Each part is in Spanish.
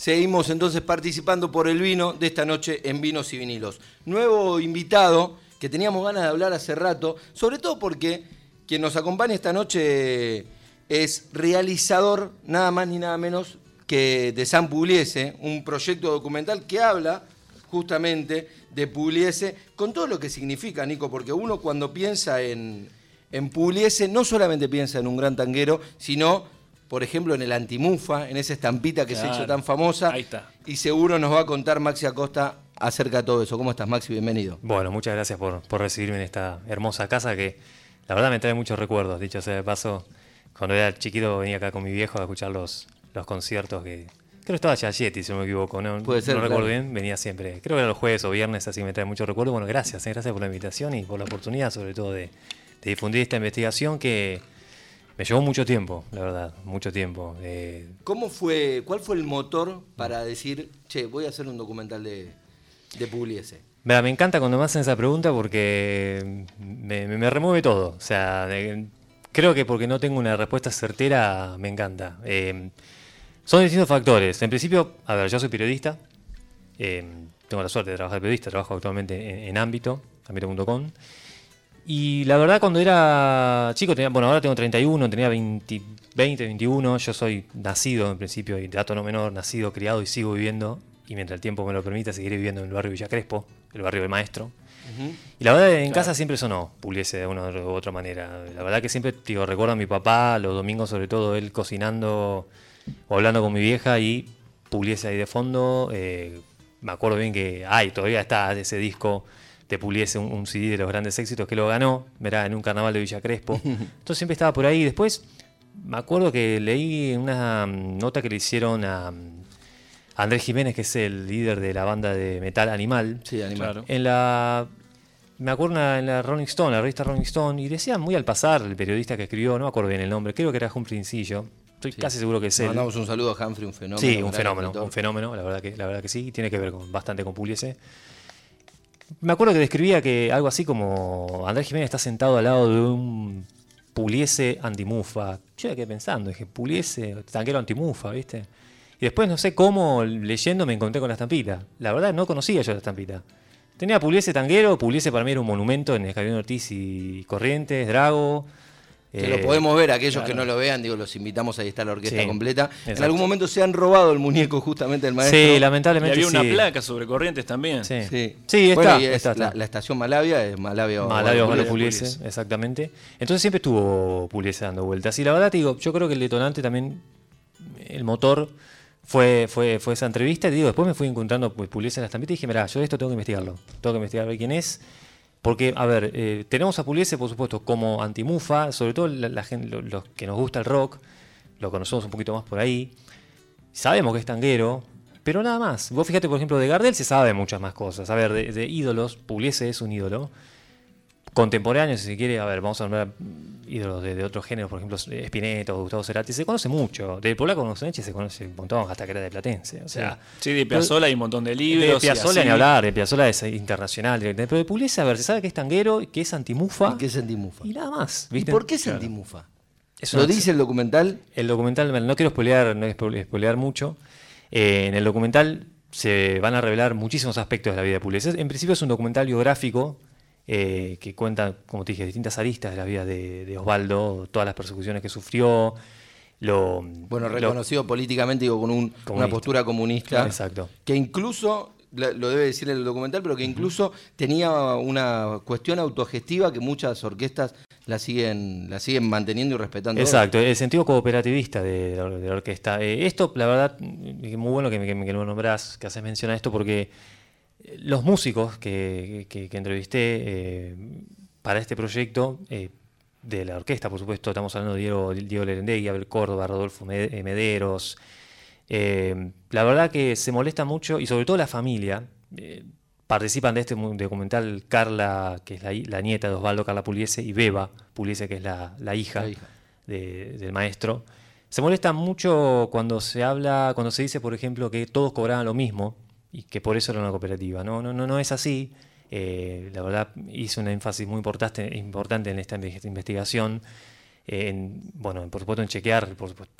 Seguimos entonces participando por el vino de esta noche en Vinos y Vinilos. Nuevo invitado que teníamos ganas de hablar hace rato, sobre todo porque quien nos acompaña esta noche es realizador nada más ni nada menos que de San Pugliese, un proyecto documental que habla justamente de Pugliese con todo lo que significa, Nico, porque uno cuando piensa en, en no solamente piensa en un gran tanguero, sino por ejemplo, en el Antimufa, en esa estampita que se ha hecho tan famosa. Ahí está. Y seguro nos va a contar Maxi Acosta acerca de todo eso. ¿Cómo estás, Maxi? Bienvenido. Bueno, muchas gracias por, recibirme en esta hermosa casa que la verdad me trae muchos recuerdos. Dicho sea de paso, cuando era chiquito venía acá con mi viejo a escuchar los, los conciertos que... Creo que estaba Yeti, si no me equivoco, ¿no? Puede ser, no recuerdo bien, venía siempre. Creo que era los jueves o viernes, así me trae muchos recuerdos. Bueno, gracias, ¿eh? gracias por la invitación y por la oportunidad, sobre todo, de, de difundir esta investigación que me llevó mucho tiempo, la verdad, mucho tiempo. Eh. ¿Cómo fue, cuál fue el motor para decir, che, voy a hacer un documental de, de Pugliese? me encanta cuando me hacen esa pregunta porque me, remueve todo. O sea, creo que porque no tengo una respuesta certera, me encanta. Eh, son distintos factores. En principio, a ver, yo soy periodista. Eh, tengo la suerte de trabajar de periodista, trabajo actualmente en, en Ámbito, ámbito.com. Y la verdad, cuando era chico, tenía, bueno, ahora tengo 31, tenía 20, 20, 21. Yo soy nacido, en principio, y dato no menor, nacido, criado y sigo viviendo. Y mientras el tiempo me lo permita, seguiré viviendo en el barrio Villa Crespo, el barrio del maestro. Y la verdad, en casa siempre sonó Puliese de una u otra manera. La verdad que siempre, digo, recuerdo a mi papá, los domingos sobre todo, él cocinando o hablando con mi vieja y Puliese ahí de fondo. Eh, me acuerdo bien que, ay, todavía está ese disco te puliese un, CD de los grandes éxitos que lo ganó, verá, en un carnaval de Villa Crespo. Entonces siempre estaba por ahí. Después me acuerdo que leí una nota que le hicieron a, mm, Andrés Jiménez, que es el líder de la banda de metal Animal. Sí, Animal. En la me acuerdo en la Rolling Stone, la revista Rolling Stone, y decía muy al pasar el periodista que escribió, no me acuerdo bien el nombre, creo que era Humphrey Princillo. Estoy casi seguro que es él. Mandamos un saludo a Humphrey, un fenómeno. Sí, un fenómeno, un fenómeno, la verdad que, la verdad que sí, tiene que ver con, bastante con Puliese. Me acuerdo que describía que algo así como Andrés Jiménez está sentado al lado de un Puliese antimufa. Yo ya quedé pensando, dije, Puliese, tanquero antimufa, ¿viste? Y después, no sé cómo, leyendo me encontré con la estampita. La verdad, no conocía yo la estampita. Tenía Puliese tanguero, Puliese para mí era un monumento en Javier Ortiz y Corrientes, Drago. Que lo eh, podemos ver, aquellos que no lo vean, digo, los invitamos, ahí está la orquesta completa. En algún momento se han robado el muñeco justamente del maestro. Sí, lamentablemente. Y había una placa sobre Corrientes también. Sí, sí. está, La, estación Malavia es Malavia Malavia o Puliese, exactamente. Entonces siempre estuvo Puliese dando vueltas. Y la verdad, digo, yo creo que el detonante también, el motor, fue, fue, fue esa entrevista. Y digo, después me fui encontrando pues, Puliese en la estampita y dije, mira, yo esto tengo que investigarlo. Tengo que investigar quién es porque, a ver, eh, tenemos a Pugliese, por supuesto, como antimufa, sobre todo la, gente, los que nos gusta el rock, lo conocemos un poquito más por ahí. Sabemos que es tanguero, pero nada más. Vos fíjate, por ejemplo, de Gardel se sabe muchas más cosas. A ver, de, de ídolos, Pugliese es un ídolo contemporáneos, si se quiere, a ver, vamos a nombrar ídolos de, otros géneros, por ejemplo, Spinetta o Gustavo Cerati, se conoce mucho. De Polaco con se conoce un montón, hasta que era de Platense. O sea, sí, de Piazzolla hay un montón de libros. De Piazzolla ni hablar, de Piazzolla es internacional. Pero de Pugliese, a ver, se sabe que es tanguero, que es antimufa. Y que es antimufa. Y nada más. ¿Y por qué es antimufa? ¿Lo dice el documental? El documental, no quiero spoilear, no spoilear mucho. Eh, en el documental se van a revelar muchísimos aspectos de la vida de Pugliese. En principio es un documental biográfico eh, que cuenta, como te dije, distintas aristas de la vida de, Osvaldo, todas las persecuciones que sufrió. Lo, bueno, reconocido políticamente, digo, con una postura comunista. Exacto. Que incluso, lo debe decir el documental, pero que incluso tenía una cuestión autogestiva que muchas orquestas la siguen, la siguen manteniendo y respetando. Exacto, el sentido cooperativista de, la, orquesta. Eh, esto, la verdad, es muy bueno que, que, que lo nombrás, que haces mención a esto, porque los músicos que, entrevisté eh, para este proyecto, eh, de la orquesta, por supuesto, estamos hablando de Diego, Diego Lerendegui, Abel Córdoba, Rodolfo eh, Mederos. la verdad que se molesta mucho, y sobre todo la familia, participan de este documental Carla, que es la, nieta de Osvaldo Carla Puliese, y Beba Puliese, que es la, hija, del maestro. Se molesta mucho cuando se habla, cuando se dice, por ejemplo, que todos cobraban lo mismo, y que por eso era una cooperativa. No, no, no, no es así. Eh, la verdad hice un énfasis muy importante, importante en esta investigación. en, bueno, por supuesto en chequear la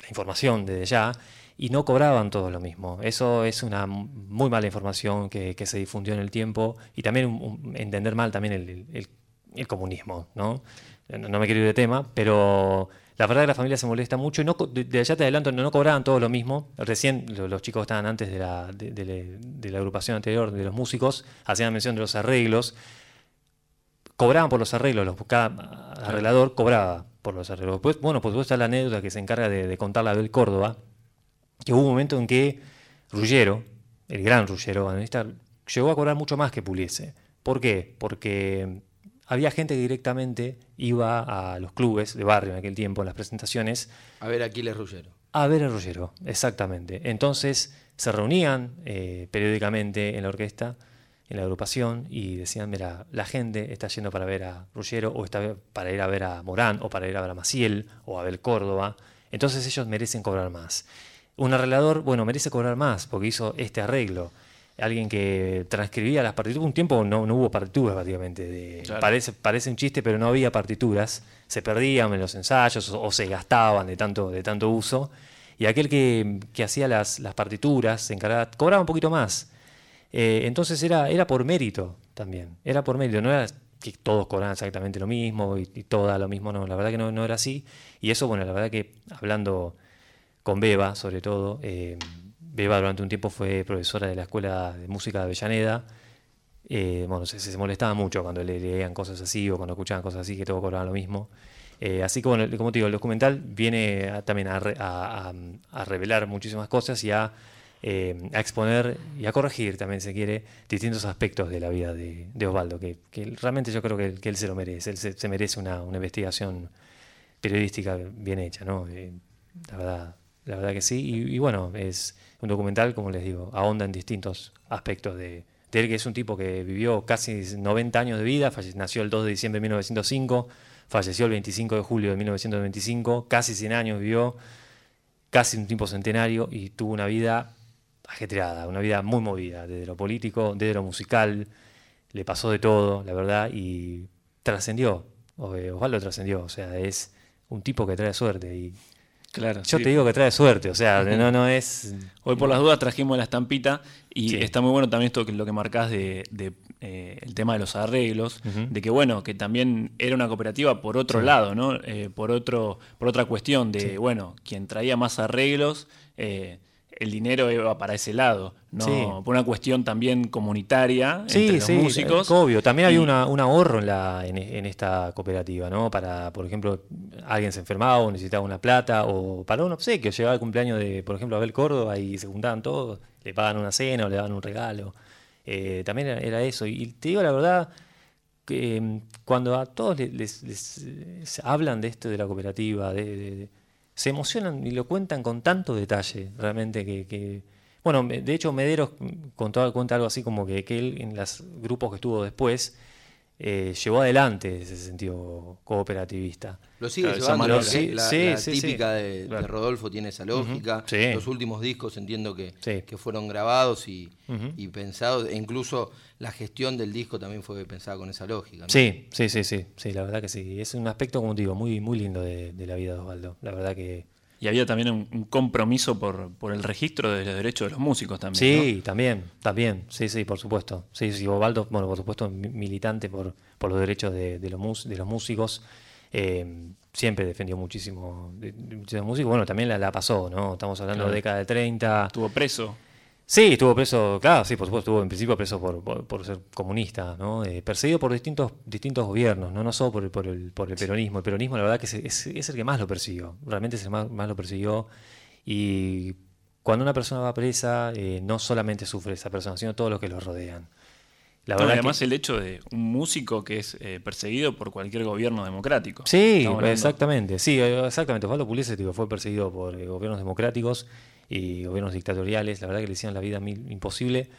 información desde ya, y no cobraban todo lo mismo. Eso es una muy mala información que, se difundió en el tiempo y también entender mal también el, comunismo, ¿no? ¿no? me quiero ir de tema, pero la verdad que la familia se molesta mucho y no, de, allá te adelanto, no, cobraban todo lo mismo. Recién los, chicos estaban antes de la, de la agrupación anterior de los músicos, hacían mención de los arreglos cobraban por los arreglos, los, cada arreglador cobraba por los arreglos. Después, bueno, pues está la anécdota que se encarga de, contar la del Córdoba, que hubo un momento en que Rullero, el gran Rullero, llegó a cobrar mucho más que Puliese. ¿Por qué? Porque había gente que directamente iba a los clubes de barrio en aquel tiempo, en las presentaciones. A ver a Aquiles Rullero. A ver a Rullero, exactamente. Entonces se reunían eh, periódicamente en la orquesta en la agrupación y decían, mira, la gente está yendo para ver a Ruggiero o está para ir a ver a Morán o para ir a ver a Maciel o a ver Córdoba, entonces ellos merecen cobrar más. Un arreglador, bueno, merece cobrar más porque hizo este arreglo. Alguien que transcribía las partituras, un tiempo no, no hubo partituras prácticamente. parece, parece un chiste, pero no había partituras. Se perdían en los ensayos o, se gastaban de tanto, de tanto uso. Y aquel que, que hacía las, las partituras, se encargaba, cobraba un poquito más eh, entonces era, era por mérito también, era por mérito, no era que todos cobraban exactamente lo mismo y, todo lo mismo, no, la verdad que no, no, era así. Y eso, bueno, la verdad que hablando con Beba, sobre todo, eh, Beba durante un tiempo fue profesora de la Escuela de Música de Avellaneda. Eh, bueno, se, molestaba mucho cuando le leían cosas así o cuando escuchaban cosas así, que todos cobraban lo mismo. así que, bueno, como te digo, el documental viene también a, a, revelar muchísimas cosas y a eh, exponer y a corregir también, se quiere, distintos aspectos de la vida de, Osvaldo, que, realmente yo creo que, él se lo merece, él se, merece una, investigación periodística bien hecha, ¿no? Eh, la, verdad, la verdad que sí, y, bueno, es un documental, como les digo, ahonda en distintos aspectos de, él, que es un tipo que vivió casi 90 años de vida, nació el 2 de diciembre de 1905, falleció el 25 de julio de 1925, casi 100 años vivió, casi un tiempo centenario y tuvo una vida ajetreada, una vida muy movida, desde lo político, desde lo musical, le pasó de todo, la verdad, y trascendió, Osvaldo trascendió, o sea, es un tipo que trae suerte y Claro, Yo te digo que trae suerte, o sea, no, no es... Hoy por las dudas trajimos la estampita y está muy bueno también esto que lo que marcás de, eh, el tema de los arreglos, de que bueno, que también era una cooperativa por otro lado, ¿no? Eh, por otro, por otra cuestión de, bueno, quien traía más arreglos, eh, el dinero iba para ese lado, ¿no? Por una cuestión también comunitaria entre los músicos. obvio. También hay una, un ahorro en, la, en, esta cooperativa, ¿no? Para, por ejemplo, alguien se enfermaba o necesitaba una plata, o para un obsequio, llegaba el cumpleaños de, por ejemplo, Abel Córdoba y se juntaban todos, le pagan una cena o le daban un regalo. Eh, también era, eso. Y te digo la verdad, que mm, cuando a todos les, hablan de esto de la cooperativa, de se emocionan y lo cuentan con tanto detalle, realmente que, bueno, de hecho Mederos contó, cuenta algo así como que, que él en los grupos que estuvo después eh, llevó adelante ese sentido cooperativista. Lo sigue llevando, la, la, típica de, Rodolfo tiene esa lógica. Los últimos discos entiendo que, que fueron grabados y, pensados, e incluso la gestión del disco también fue pensada con esa lógica. Sí, sí, sí, sí, sí, la verdad que sí. Es un aspecto, como te digo, muy, muy lindo de, de la vida de Osvaldo. La verdad que y había también un, compromiso por, por, el registro de los derechos de los músicos también. Sí, también, también, sí, sí, por supuesto. Sí, sí, Ovaldo, bueno, por supuesto, militante por, por los derechos de, de, los, de los músicos. Eh, siempre defendió muchísimo de, los músicos. Bueno, también la, la pasó, ¿no? Estamos hablando de década de 30. Estuvo preso. Sí, estuvo preso, claro, sí, por supuesto, estuvo en principio preso por, ser comunista, ¿no? Eh, perseguido por distintos, distintos gobiernos, no, no solo por el, por, el, por el peronismo. El peronismo, la verdad, que es, es, el que más lo persiguió, realmente es el más, más lo persiguió. Y cuando una persona va presa, eh, no solamente sufre esa persona, sino todos los que lo rodean. La verdad además el hecho de un músico que es eh, perseguido por cualquier gobierno democrático. Sí, exactamente, sí, exactamente. Osvaldo Pugliese fue perseguido por gobiernos democráticos y gobiernos dictatoriales, la verdad que le hicieron la vida imposible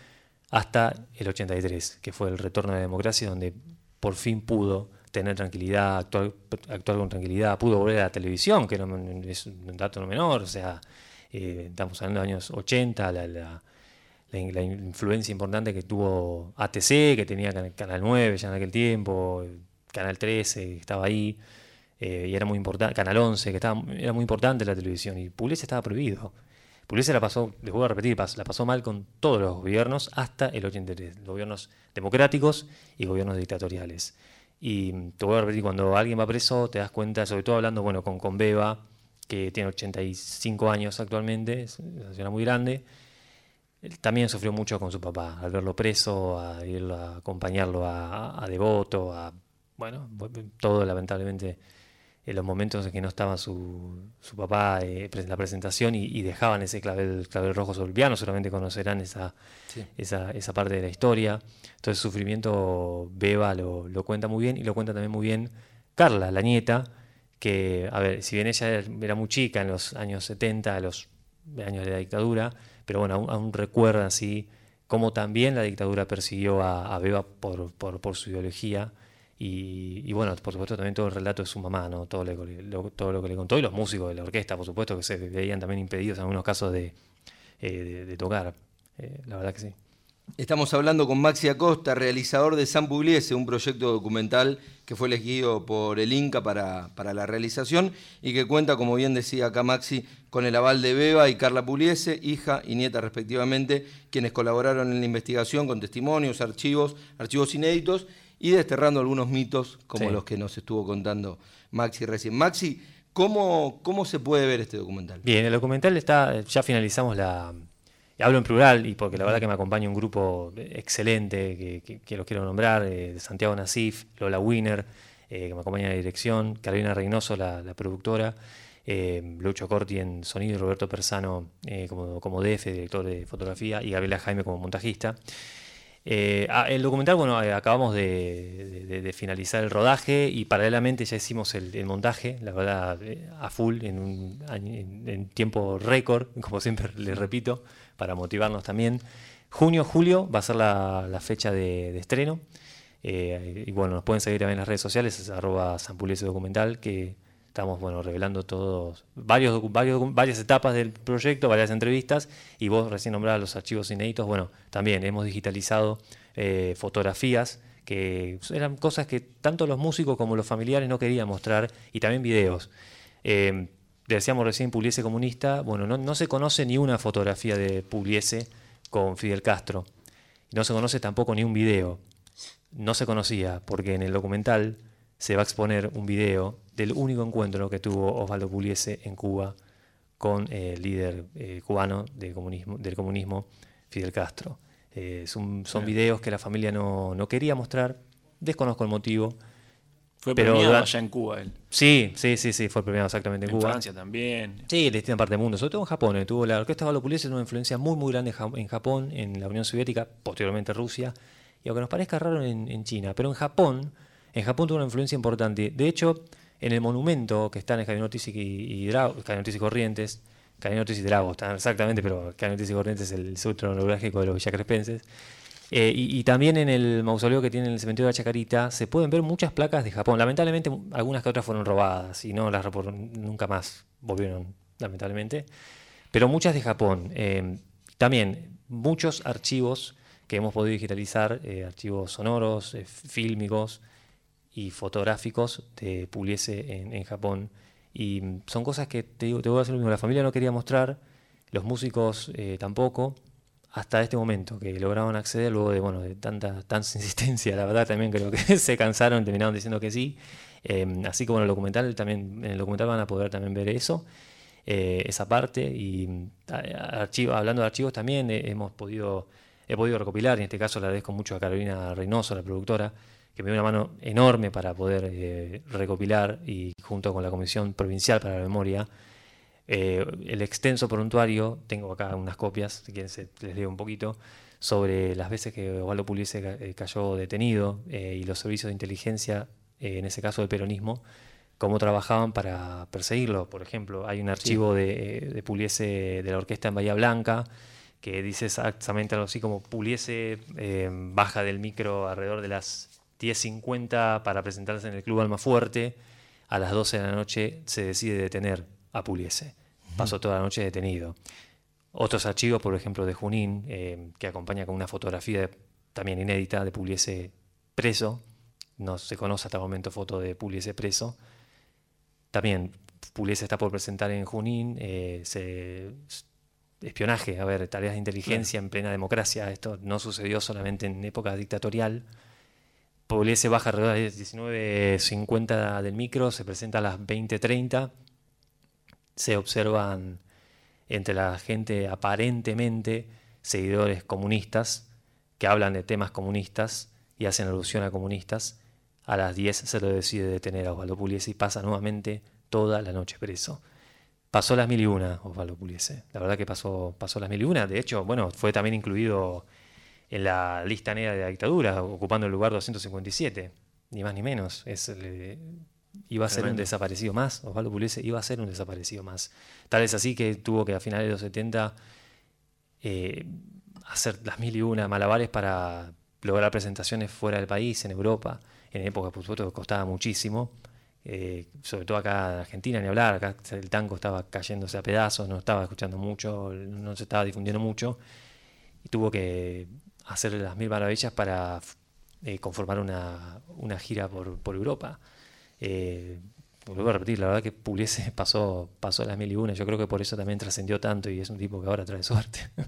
hasta el 83, que fue el retorno de la democracia, donde por fin pudo tener tranquilidad, actuar, con tranquilidad, pudo volver a la televisión, que no, es un dato no menor, o sea, eh, estamos hablando de los años 80, la, la, influencia importante que tuvo ATC, que tenía Canal 9 ya en aquel tiempo, Canal 13, estaba ahí. eh, y era muy importante, Canal 11, que era muy importante la televisión, y Pugliese estaba prohibido. Pugliese la pasó, les voy a repetir, la pasó mal con todos los gobiernos hasta el 83, gobiernos democráticos y gobiernos dictatoriales. Y te voy a repetir, cuando alguien va preso, te das cuenta, sobre todo hablando bueno, con, con Beba, que tiene 85 años actualmente, es una señora muy grande, él también sufrió mucho con su papá, al verlo preso, a ir a acompañarlo a, a Devoto, a, bueno, todo lamentablemente en los momentos en que no estaba su, su papá en eh, la presentación y, dejaban ese clavel, clavel rojo sobre el piano, seguramente conocerán esa, esa, esa, parte de la historia. Entonces, sufrimiento Beba lo, lo, cuenta muy bien y lo cuenta también muy bien Carla, la nieta, que, a ver, si bien ella era muy chica en los años 70, los años de la dictadura, pero bueno, aún, recuerda así cómo también la dictadura persiguió a, a Beba por, por, por su ideología y, bueno, por supuesto también todo el relato de su mamá, ¿no? todo, lo, todo lo que le contó y los músicos de la orquesta, por supuesto, que se veían también impedidos en algunos casos de, eh, tocar. Eh, la verdad que sí. Estamos hablando con Maxi Acosta, realizador de San Pugliese, un proyecto documental que fue elegido por el Inca para, para, la realización y que cuenta, como bien decía acá Maxi, con el aval de Beba y Carla Pugliese, hija y nieta respectivamente, quienes colaboraron en la investigación con testimonios, archivos, archivos inéditos y desterrando algunos mitos como los que nos estuvo contando Maxi recién. Maxi, ¿cómo, ¿cómo se puede ver este documental? Bien, el documental está, ya finalizamos la... Hablo en plural y porque la verdad que me acompaña un grupo excelente que, los quiero nombrar, eh, Santiago Nasif, Lola Wiener, eh, que me acompaña en la dirección, Carolina Reynoso, la, productora, eh, Lucho Corti en sonido, Roberto Persano como, como DF, director de fotografía, y Gabriela Jaime como montajista. Eh, ah, el documental, bueno, eh, acabamos de, finalizar el rodaje y paralelamente ya hicimos el, montaje, la verdad, eh, a full, en un en, tiempo récord, como siempre les repito, para motivarnos también. Junio, julio va a ser la, fecha de, estreno. y bueno, nos pueden seguir también en las redes sociales, es arroba Documental, que Estamos bueno, revelando todos, varios, varios, varias etapas del proyecto, varias entrevistas, y vos recién nombrabas los archivos inéditos. Bueno, también hemos digitalizado eh, fotografías que eran cosas que tanto los músicos como los familiares no querían mostrar, y también videos. Eh, decíamos recién Pugliese comunista, bueno, no, no se conoce ni una fotografía de Pugliese con Fidel Castro, no se conoce tampoco ni un video. No se conocía, porque en el documental se va a exponer un video del único encuentro que tuvo Osvaldo Pugliese en Cuba con el líder eh, cubano del comunismo, del comunismo, Fidel Castro. Eh, son, videos que la familia no, quería mostrar, desconozco el motivo. Fue premiado allá en Cuba él. Sí, sí, sí, sí, fue premiado exactamente en, Cuba. En Francia también. Sí, en distintas partes del mundo, sobre todo en Japón. Eh, tuvo la orquesta Osvaldo Pugliese una influencia muy, muy grande en Japón, en la Unión Soviética, posteriormente Rusia, y aunque nos parezca raro en, en China, pero en Japón, en Japón tuvo una influencia importante. De hecho, en el monumento que está en Caninotis y, y, y Corrientes, Caninotis y Dragos, exactamente, pero Caninotis y Corrientes es el centro neurálgico de los villacrespenses. Eh, y, también en el mausoleo que tiene en el cementerio de la Chacarita se pueden ver muchas placas de Japón. Lamentablemente, algunas que otras fueron robadas y no las nunca más volvieron, lamentablemente. Pero muchas de Japón. Eh, también muchos archivos que hemos podido digitalizar, eh, archivos sonoros, fílmicos, y fotográficos de Pugliese en, Japón. Y son cosas que te, te voy a decir lo mismo, la familia no quería mostrar, los músicos eh, tampoco, hasta este momento, que lograron acceder luego de, bueno, de tanta, tanta insistencia, la verdad también creo que se cansaron, terminaron diciendo que sí. Em, así como en el documental, también, en el documental van a poder también ver eso, eh, esa parte. Y archivo, hablando de archivos también eh, hemos podido, he podido recopilar, en este caso le agradezco mucho a Carolina Reynoso, la productora, que me dio una mano enorme para poder eh, recopilar y junto con la Comisión Provincial para la Memoria eh, el extenso prontuario, tengo acá unas copias, si quieren les leo un poquito, sobre las veces que Osvaldo Pugliese eh, cayó detenido y los servicios de inteligencia, en ese caso del peronismo, cómo trabajaban para perseguirlo. Por ejemplo, hay un archivo de, de Pugliese de la orquesta en Bahía Blanca, que dice exactamente algo así como Pugliese baja del micro alrededor de las 10.50 para presentarse en el Club Almafuerte. A las 12 de la noche se decide detener a Puliese. Pasó toda la noche detenido. Otros archivos, por ejemplo, de Junín, eh, que acompaña con una fotografía también inédita de Puliese preso. No se conoce hasta el momento foto de Puliese preso. también Pugliese está por presentar en Junín eh, espionaje, a ver, tareas de inteligencia en plena democracia. Esto no sucedió solamente en época dictatorial. Pugliese baja alrededor de las 19.50 del micro, se presenta a las 20.30. Se observan entre la gente aparentemente seguidores comunistas que hablan de temas comunistas y hacen alusión a comunistas. A las 10 se lo decide detener a Osvaldo Pugliese y pasa nuevamente toda la noche preso. Pasó las mil y una, Osvaldo Puliese. La verdad que pasó, pasó las mil y una. De hecho, bueno, fue también incluido en la lista negra de la dictadura, ocupando el lugar 257, ni más ni menos. Es, iba a ser un desaparecido más, Osvaldo Puliese iba a ser un desaparecido más. Tal es así que tuvo que a finales de los 70 eh, hacer las mil y una malabares para lograr presentaciones fuera del país, en Europa. En época, por supuesto, costaba muchísimo. Eh, sobre todo acá en Argentina, ni hablar, acá el tango estaba cayéndose a pedazos, no estaba escuchando mucho, no se estaba difundiendo mucho, y tuvo que hacer las mil maravillas para eh, conformar una, una, gira por, por Europa. Eh, vuelvo a repetir, la verdad que Pugliese pasó, pasó las mil y una, yo creo que por eso también trascendió tanto y es un tipo que ahora trae suerte.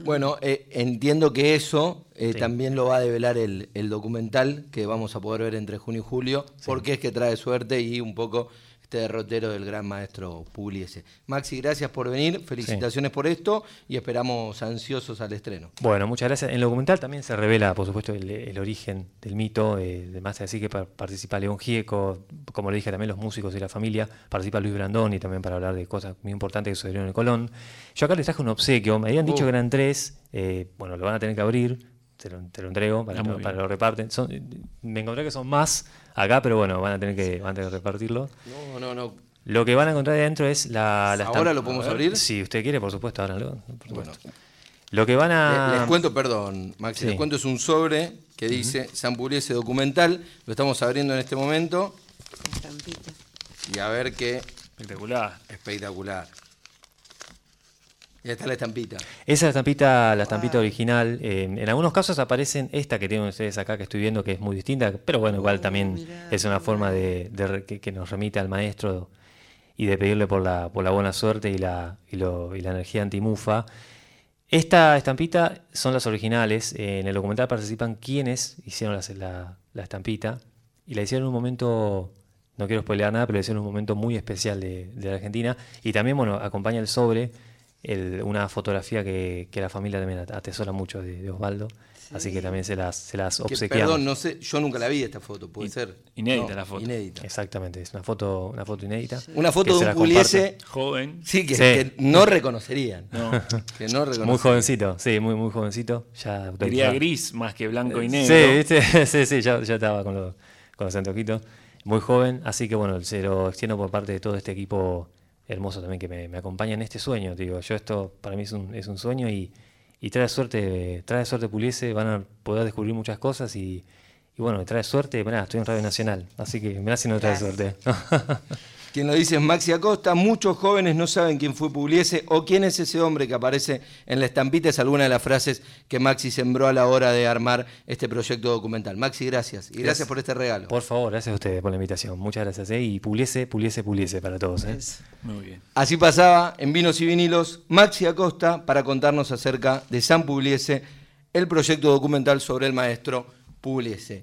Bueno, eh, entiendo que eso eh, también lo va a develar el, documental que vamos a poder ver entre junio y julio, porque es que trae suerte y un poco este derrotero del gran maestro Pugliese. Maxi, gracias por venir, felicitaciones por esto y esperamos ansiosos al estreno. Bueno, muchas gracias. En el documental también se revela, por supuesto, el, origen del mito, eh, además de así que participa León Gieco, como le dije también los músicos y la familia, participa Luis Brandón y también para hablar de cosas muy importantes que sucedieron en el Colón. Yo acá les traje un obsequio, me habían dicho uh. que eran tres, eh, bueno, lo van a tener que abrir, te lo, entrego para, ah, para lo reparten. me encontré que son más acá, pero bueno, van a tener que, van a tener que repartirlo. No, no, no. Lo que van a encontrar dentro es la... la ¿Ahora lo podemos abrir? Si usted quiere, por supuesto, ábranlo. Bueno. Lo que van a... Les, cuento, perdón, Maxi, les cuento, es un sobre que dice San Pugliese documental. Lo estamos abriendo en este momento. Y a ver qué... Espectacular. Espectacular. Y está la estampita. Esa es la estampita, la estampita original. en algunos casos aparecen esta que tienen ustedes acá que estoy viendo, que es muy distinta, pero bueno, igual también es una forma de, que, nos remite al maestro y de pedirle por la, por la buena suerte y la, y, lo, y la energía antimufa. Esta estampita son las originales. En el documental participan quienes hicieron la, la, estampita y la hicieron en un momento no quiero spoilear nada, pero la hicieron en un momento muy especial de, de, la Argentina. Y también, bueno, acompaña el sobre una fotografía que, la familia también atesora mucho de, Osvaldo. Así que también se las, se las obsequiamos. perdón, no sé, yo nunca la vi esta foto, puede ser. Inédita la foto. Inédita. Exactamente, es una foto, una foto inédita. Una foto de un Puliese joven. Sí que, no reconocerían. No. que no reconocerían. Muy jovencito, sí, muy, muy jovencito. Ya Diría gris más que blanco y negro. Sí, sí, sí, ya, ya estaba con los, con los antojitos. Muy joven, así que bueno, se lo extiendo por parte de todo este equipo hermoso también que me, acompaña en este sueño. Digo, yo esto para mí es un, es un sueño y, y, trae suerte, trae suerte Puliese, van a poder descubrir muchas cosas y, y bueno, trae suerte, bueno, estoy en Radio Nacional, así que me hace no trae suerte. Quien lo dice es Maxi Acosta. Muchos jóvenes no saben quién fue Pugliese o quién es ese hombre que aparece en la estampita. Es alguna de las frases que Maxi sembró a la hora de armar este proyecto documental. Maxi, gracias. Y gracias, por este regalo. Por favor, gracias a ustedes por la invitación. Muchas gracias. ¿eh? Y Pugliese, Pugliese, Pugliese para todos. ¿eh? Muy bien. Así pasaba en Vinos y Vinilos Maxi Acosta para contarnos acerca de San Pugliese, el proyecto documental sobre el maestro Pugliese.